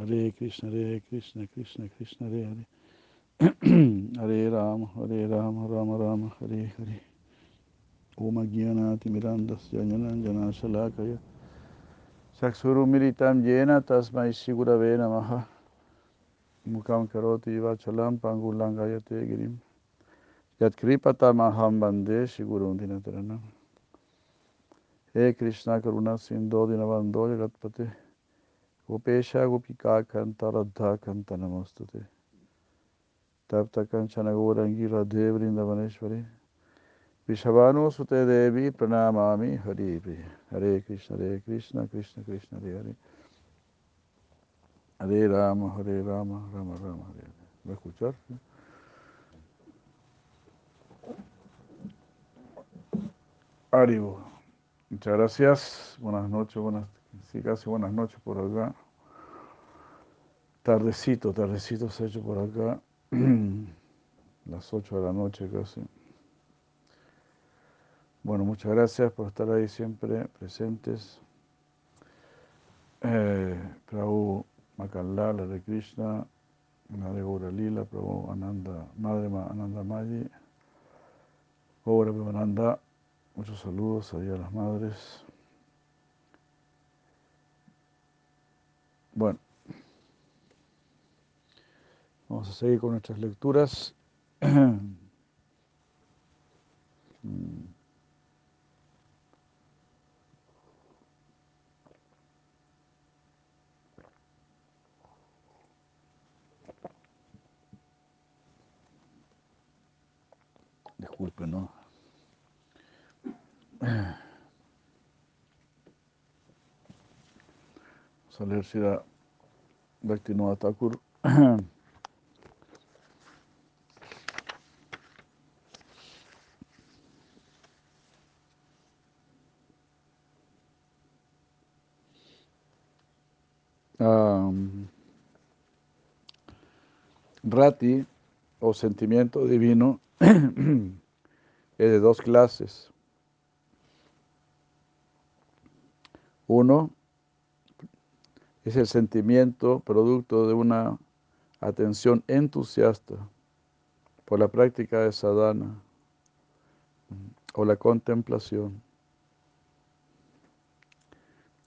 Hare Krishna, Hare Krishna, Krishna Krishna, Hare Hare. Hare Rama, Hare Rama, Rama Rama, Hare Hare. Om Gyanati Mirandasya Jnananjana Shalakaya. Saksuru Militam Yena Tasmai Sigurave Namaha. Mukam Karoti Vachalam Pangulangayate Girim. Yat Kripatamaham Bande Sigurun Dinataranam. He Krishna Karuna Sindho Dinavando Jagatpate. Gopesha Gopika Kanta Radha Kanta Namostate. Tapta Kanchana Gourangi Radhe Vrindavaneshwari. Vishavanu Sute Devi Pranamami Hari Hare Krishna Hare Krishna Krishna Krishna Hare Hare. Hare Rama Hare Rama Rama Rama Hare Hare. ¿Va a escuchar? Aribo. Muchas gracias. Buenas noches, buenas, sí, casi buenas noches por acá. Tardecito, tardecito se ha hecho por acá. Las 8 de la noche casi. Bueno, muchas gracias por estar ahí siempre presentes. Eh, Prabhu Makanlal, de Krishna, Madre Gaura Lila, Prabhu Ananda, Madre Ananda Mayi, Gaura Ananda, muchos saludos ahí a las madres. Bueno, vamos a seguir con nuestras lecturas. Disculpe, ¿no? Si era Bhaktivinoda Thakur. Um, Rati o sentimiento divino es de dos clases. Uno es el sentimiento producto de una atención entusiasta por la práctica de sadhana o la contemplación.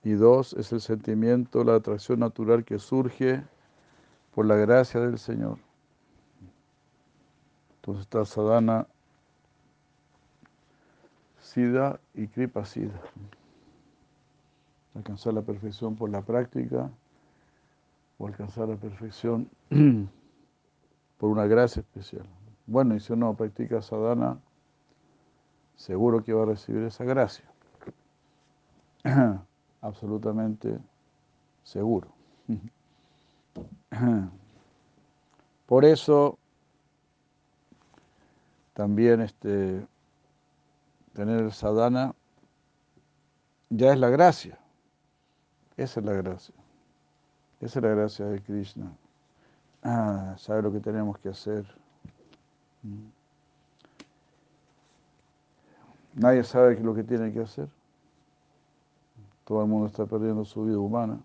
Y dos es el sentimiento, la atracción natural que surge por la gracia del Señor. Entonces está sadhana sida y kripa sida. Alcanzar la perfección por la práctica o alcanzar la perfección por una gracia especial. Bueno, y si uno practica sadhana, seguro que va a recibir esa gracia. Absolutamente seguro. Por eso también este, tener el sadhana ya es la gracia. Esa es la gracia. Esa es la gracia de Krishna. Ah, sabe lo que tenemos que hacer. Nadie sabe lo que tiene que hacer. Todo el mundo está perdiendo su vida humana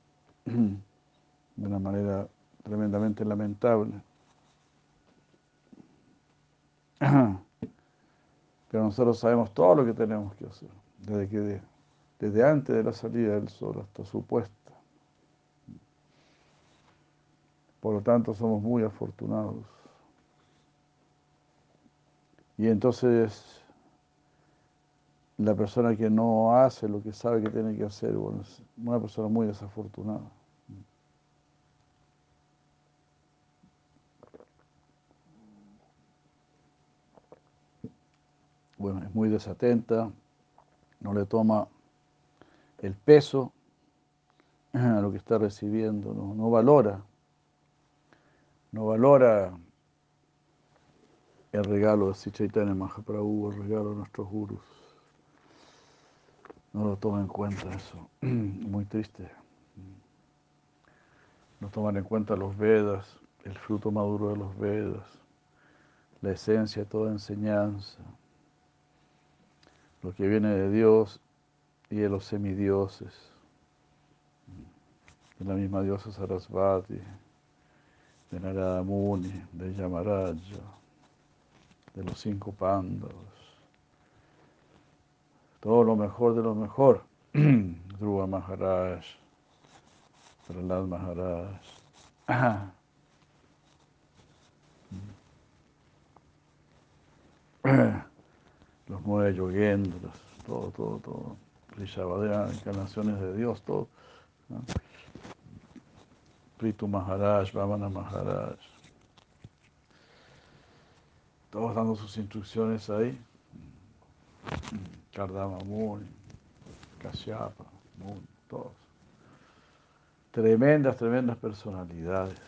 de una manera tremendamente lamentable. Pero nosotros sabemos todo lo que tenemos que hacer, desde, que desde antes de la salida del sol hasta su puesta. Por lo tanto, somos muy afortunados. Y entonces, la persona que no hace lo que sabe que tiene que hacer, bueno, es una persona muy desafortunada. bueno, es muy desatenta, no le toma el peso a lo que está recibiendo, no, valora, no valora el regalo de Sichaitanya Mahaprabhu, el regalo de nuestros gurus. No lo toma en cuenta eso, muy triste. No toman en cuenta los Vedas, el fruto maduro de los Vedas, la esencia de toda enseñanza lo que viene de Dios y de los semidioses. de la misma diosa Sarasvati, de Narada Muni, de Yamaraja, de los cinco pandos, todo lo mejor de lo mejor, Dhruva Maharaj, Prahlad Maharaj. los nueve yogendras, todo, todo, todo. Rishabhadeva, encarnaciones de Dios, todo. ¿no? Pritu Maharaj, Vamana Maharaj. Todos dando sus instrucciones ahí. Kardama Muni, Kashyapa, Muni, todos. Tremendas, tremendas personalidades.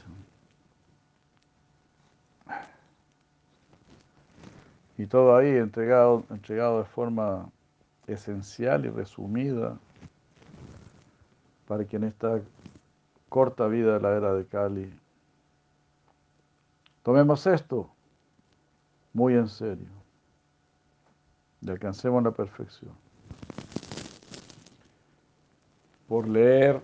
Y todo ahí entregado, entregado de forma esencial y resumida para que en esta corta vida de la era de Cali tomemos esto muy en serio y alcancemos la perfección. Por leer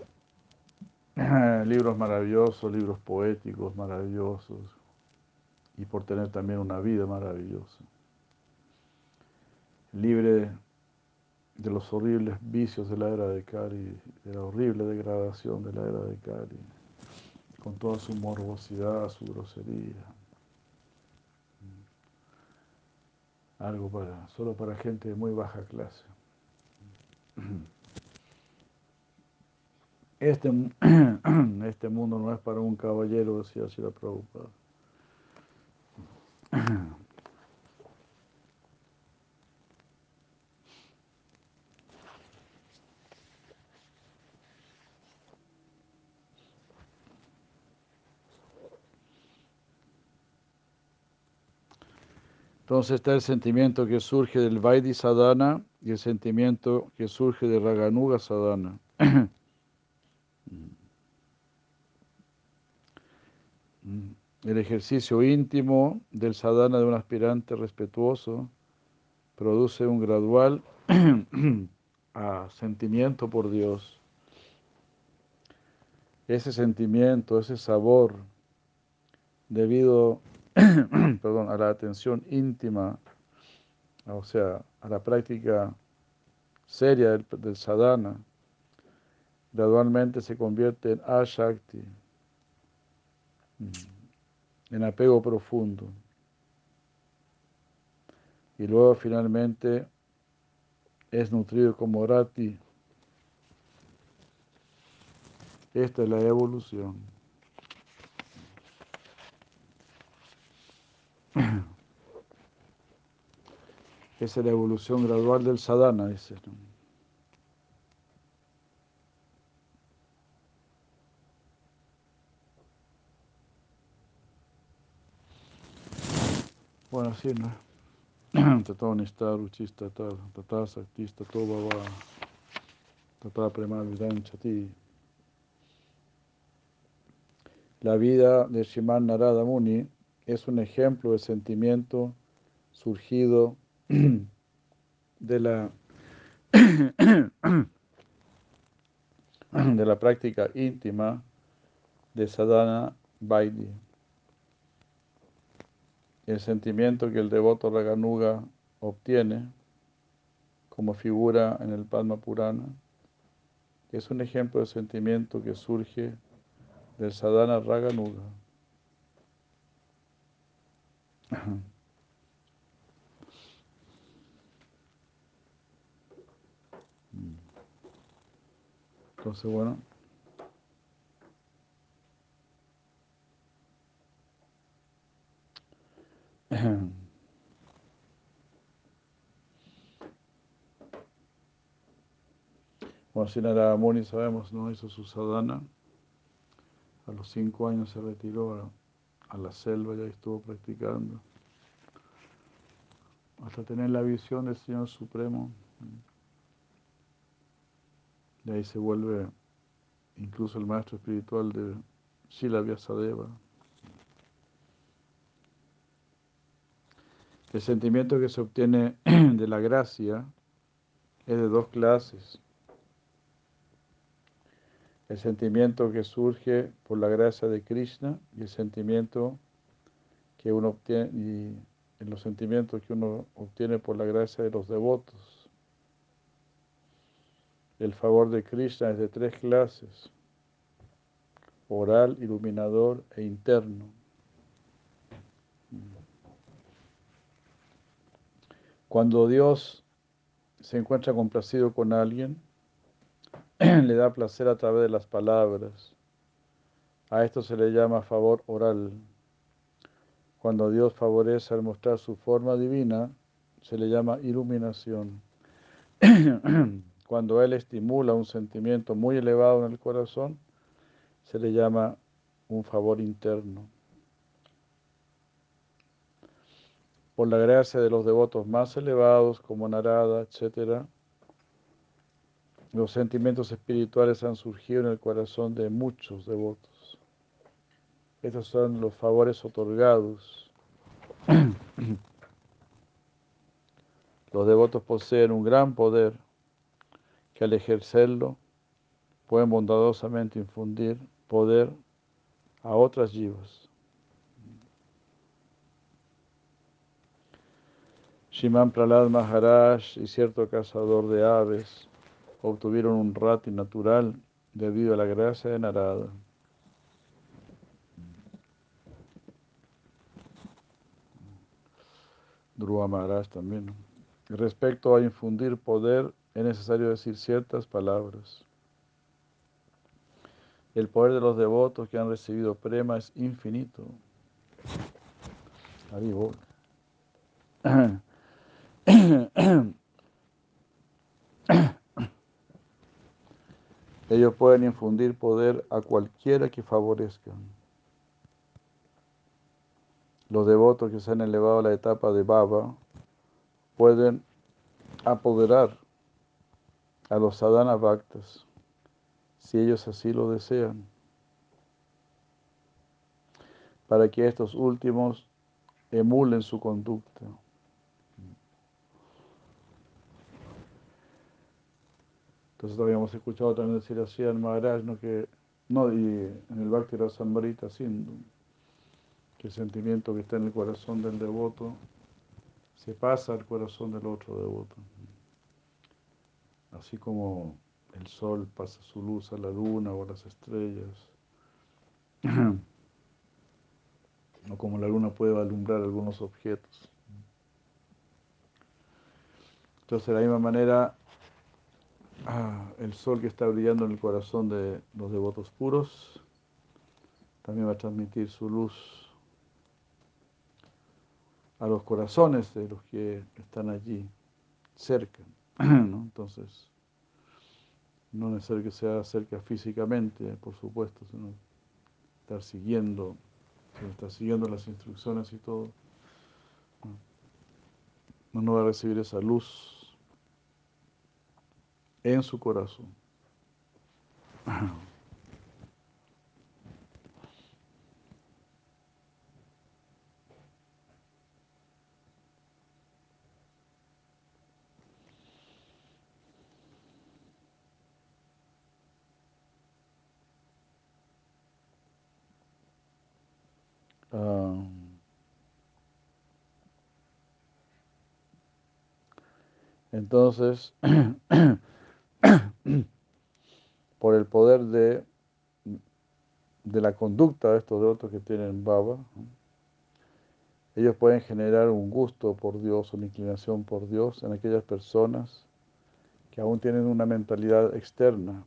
libros maravillosos, libros poéticos maravillosos y por tener también una vida maravillosa libre de los horribles vicios de la era de Kali, de la horrible degradación de la era de Kali, con toda su morbosidad, su grosería. Algo para, solo para gente de muy baja clase. Este, este mundo no es para un caballero, decía Sila Prabhupada. Entonces está el sentimiento que surge del Vaidhi Sadhana y el sentimiento que surge de Raganuga Sadhana. El ejercicio íntimo del sadhana de un aspirante respetuoso produce un gradual sentimiento por Dios. Ese sentimiento, ese sabor, debido perdón, a la atención íntima, o sea, a la práctica seria del, sadhana, gradualmente se convierte en ashakti, en apego profundo. Y luego finalmente es nutrido como rati. Esta es la evolución. Esa es la evolución gradual del sadhana, dice. Bueno, así, ¿no? Tata Nista, Ruchista, Tata Saktista, Toba, Tata Premal Chati. La vida de Shiman Narada Muni es un ejemplo de sentimiento surgido de la de la práctica íntima de sadhana vaidhi. El sentimiento que el devoto Raganuga obtiene como figura en el Padma Purana es un ejemplo de sentimiento que surge del sadhana Raganuga. Entonces, bueno. Bueno, si Narada Muni sabemos, no hizo su sadhana. A los cinco años se retiró a la selva y ahí estuvo practicando. Hasta tener la visión del Señor Supremo. Y ahí se vuelve incluso el maestro espiritual de Shila Vyasadeva. El sentimiento que se obtiene de la gracia es de dos clases. El sentimiento que surge por la gracia de Krishna y el sentimiento que uno obtiene y los sentimientos que uno obtiene por la gracia de los devotos. El favor de Krishna es de tres clases, oral, iluminador e interno. Cuando Dios se encuentra complacido con alguien, le da placer a través de las palabras. A esto se le llama favor oral. Cuando Dios favorece al mostrar su forma divina, se le llama iluminación. Cuando Él estimula un sentimiento muy elevado en el corazón, se le llama un favor interno. Por la gracia de los devotos más elevados, como Narada, etc., los sentimientos espirituales han surgido en el corazón de muchos devotos. Estos son los favores otorgados. Los devotos poseen un gran poder que al ejercerlo pueden bondadosamente infundir poder a otras yivas. Shiman Pralad Maharaj y cierto cazador de aves obtuvieron un rati natural debido a la gracia de Narada. Dhruva Maharaj también. Respecto a infundir poder, es necesario decir ciertas palabras. El poder de los devotos que han recibido prema es infinito. Ahí voy. Ellos pueden infundir poder a cualquiera que favorezcan. Los devotos que se han elevado a la etapa de Baba pueden apoderar a los sadhana bhaktas si ellos así lo desean, para que estos últimos emulen su conducta. Entonces habíamos escuchado también decir así al Maharaj, ¿no? que no, y en el Bhakti Rasambarita Sindhu, que el sentimiento que está en el corazón del devoto se pasa al corazón del otro devoto. Así como el sol pasa su luz a la luna o a las estrellas, o como la luna puede alumbrar algunos objetos. Entonces, de la misma manera, Ah, el sol que está brillando en el corazón de los devotos puros también va a transmitir su luz a los corazones de los que están allí cerca. Entonces, no es necesario que sea cerca físicamente, por supuesto, sino estar siguiendo, estar siguiendo las instrucciones y todo. no va a recibir esa luz en su corazón. Ah. entonces, por el poder de, de la conducta de estos devotos que tienen baba, ellos pueden generar un gusto por Dios, una inclinación por Dios en aquellas personas que aún tienen una mentalidad externa.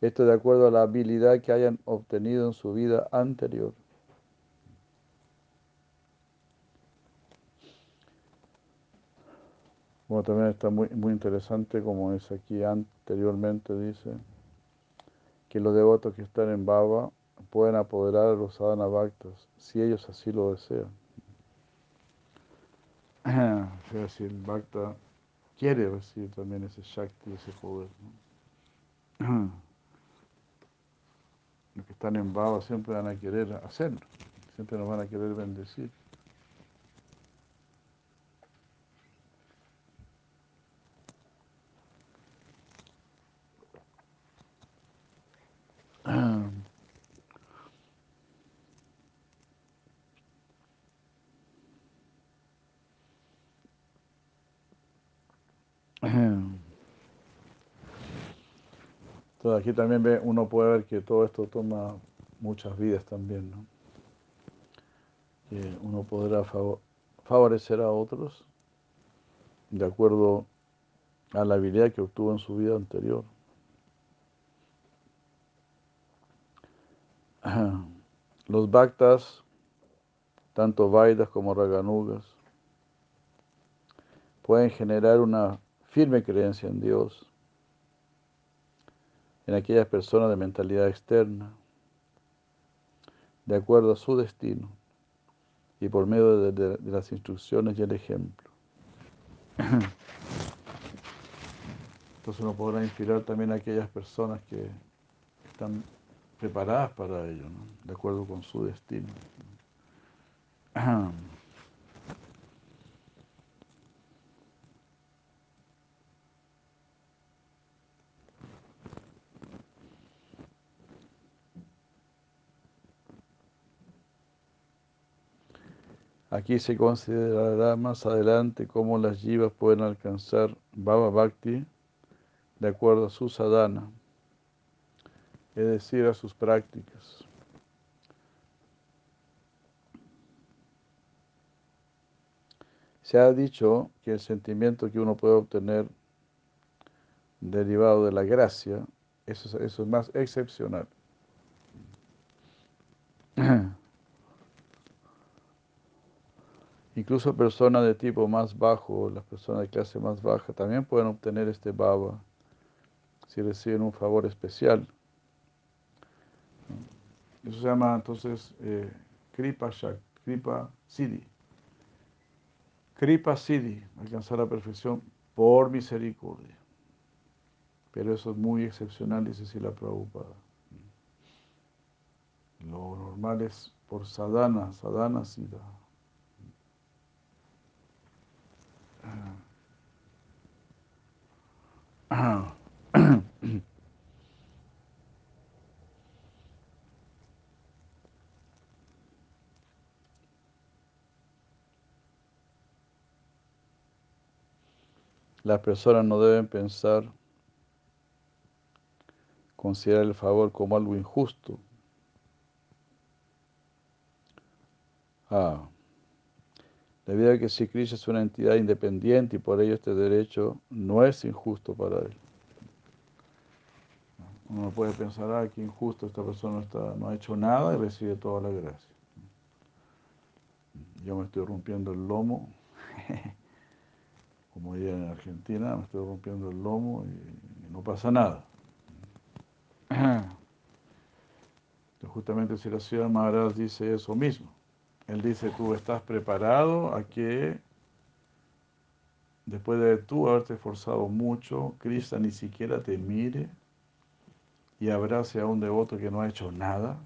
Esto de acuerdo a la habilidad que hayan obtenido en su vida anterior. Bueno, también está muy, muy interesante, como es aquí anteriormente, dice, que los devotos que están en Baba pueden apoderar a los sadhana bhaktas, si ellos así lo desean. sea, si el bhakta quiere recibir también ese shakti, ese poder. Los que están en Baba siempre van a querer hacerlo, siempre nos van a querer bendecir. Aquí también ve, uno puede ver que todo esto toma muchas vidas también, ¿no? Uno podrá favorecer a otros de acuerdo a la habilidad que obtuvo en su vida anterior. Los bhaktas, tanto Vaidas como Raganugas, pueden generar una firme creencia en Dios, en aquellas personas de mentalidad externa, de acuerdo a su destino y por medio de, las instrucciones y el ejemplo. Entonces uno podrá inspirar también a aquellas personas que están preparadas para ello, de acuerdo con su destino. Aquí se considerará más adelante cómo las yivas pueden alcanzar Baba Bhakti de acuerdo a su sadhana, es decir, a sus prácticas. Se ha dicho que el sentimiento que uno puede obtener derivado de la gracia, eso, eso es más excepcional. Incluso personas de tipo más bajo, las personas de clase más baja, también pueden obtener este baba si reciben un favor especial. Eso se llama entonces eh, Kripa Shak, Kripa Siddhi. Kripa Siddhi, alcanzar la perfección por misericordia. Pero eso es muy excepcional, dice Sila Prabhupada. Lo normal es por sadhana, sadhana siddha. Las personas no deben pensar, considerar el favor como algo injusto. Ah. Debido a que si Krishna es una entidad independiente y por ello este derecho no es injusto para él. Uno puede pensar, ah, qué injusto, esta persona está, no ha hecho nada y recibe toda la gracia. Yo me estoy rompiendo el lomo, como diría en Argentina, me estoy rompiendo el lomo y, no pasa nada. justamente si la ciudad Maharaj dice eso mismo. Él dice, tú estás preparado a que después de tú haberte esforzado mucho, Krishna ni siquiera te mire y abrace a un devoto que no ha hecho nada.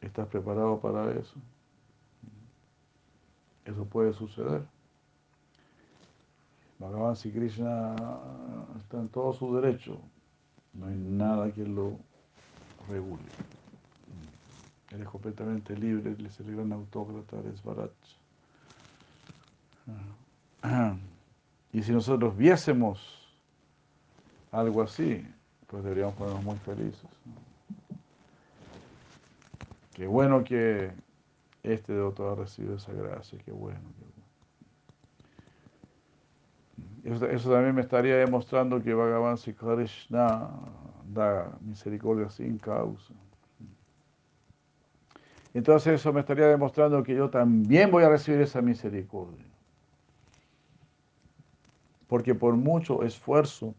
¿Estás preparado para eso? Eso puede suceder. Bhagavan si Krishna está en todo su derecho, no hay nada que lo regule. Es completamente libre, le el gran autócrata, es Barach. Y si nosotros viésemos algo así, pues deberíamos ponernos muy felices. Qué bueno que este devoto ha recibido esa gracia, qué bueno. Eso, eso, también me estaría demostrando que Bhagavan Sri Krishna da misericordia sin causa. Entonces eso me estaría demostrando que yo también voy a recibir esa misericordia. Porque por mucho esfuerzo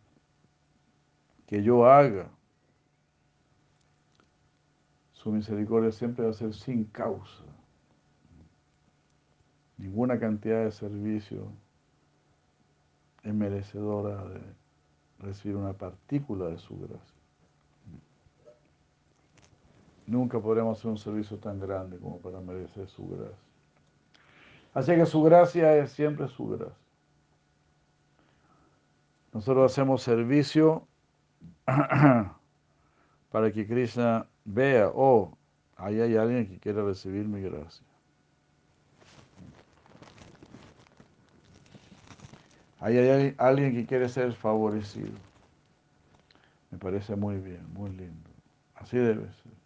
que yo haga, su misericordia siempre va a ser sin causa. Ninguna cantidad de servicio es merecedora de recibir una partícula de su gracia. Nunca podremos hacer un servicio tan grande como para merecer su gracia. Así que su gracia es siempre su gracia. Nosotros hacemos servicio para que Krishna vea, oh, ahí hay alguien que quiere recibir mi gracia. Ahí hay alguien que quiere ser favorecido. Me parece muy bien, muy lindo. Así debe ser.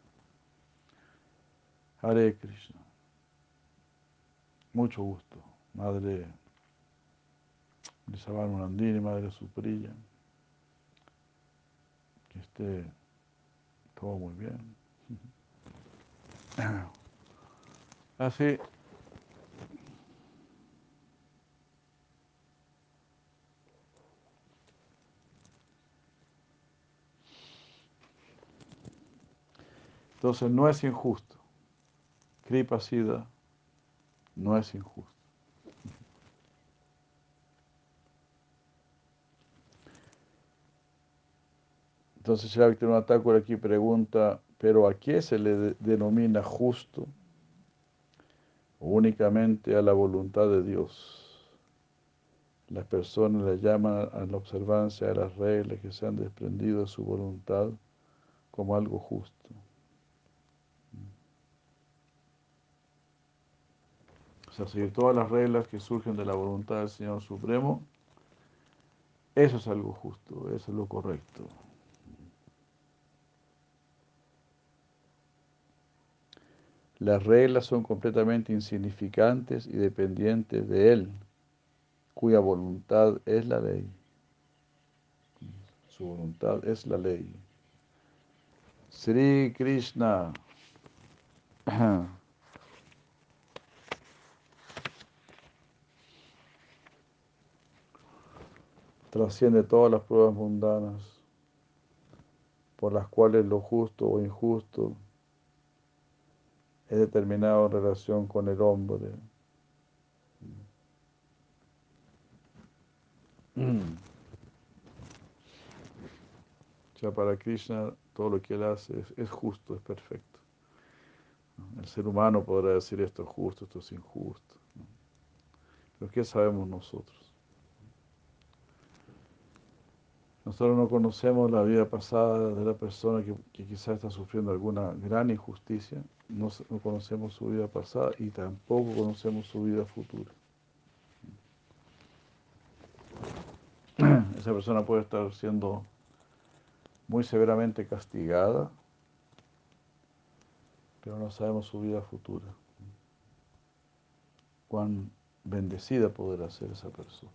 Hare Krishna. Mucho gusto, Madre Lisaban Nandini, Madre Suprilla. Que esté todo muy bien. Así. Entonces no es injusto. Kripa Siddha no es injusto. Entonces un ataque aquí pregunta, ¿pero a qué se le denomina justo? Únicamente a la voluntad de Dios. Las personas le llaman a la observancia de las reglas que se han desprendido de su voluntad como algo justo. Sea, seguir todas las reglas que surgen de la voluntad del Señor Supremo, eso es algo justo, eso es lo correcto. Las reglas son completamente insignificantes y dependientes de Él, cuya voluntad es la ley. Su voluntad es la ley. Sri Krishna. Trasciende todas las pruebas mundanas por las cuales lo justo o injusto es determinado en relación con el hombre. Mm. O sea, para Krishna todo lo que él hace es, justo, es perfecto. El ser humano podrá decir esto es justo, esto es injusto. Pero ¿qué sabemos nosotros? Nosotros no conocemos la vida pasada de la persona que, que quizás está sufriendo alguna gran injusticia no, conocemos su vida pasada y tampoco conocemos su vida futura. Esa persona puede estar siendo muy severamente castigada, pero no sabemos su vida futura. Cuán bendecida podrá ser esa persona.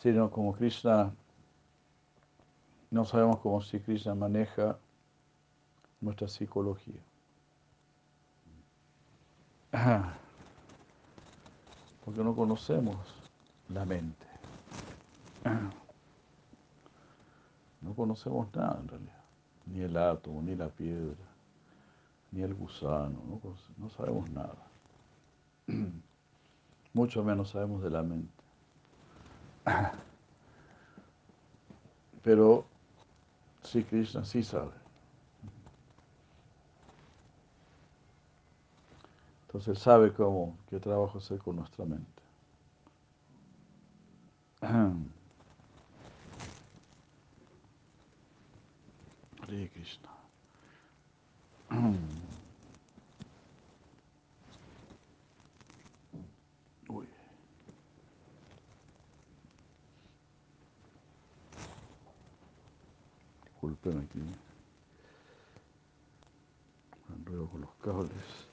Sino como Krishna, no sabemos cómo si Krishna maneja nuestra psicología. Porque no conocemos la mente. No conocemos nada en realidad, ni el átomo, ni la piedra, ni el gusano, no, no sabemos nada. Mucho menos sabemos de la mente. Pero sí, Krishna sí sabe. Entonces sabe cómo, qué trabajo hacer con nuestra mente. Hare Krishna. Disculpen aquí. Enredo con los cables.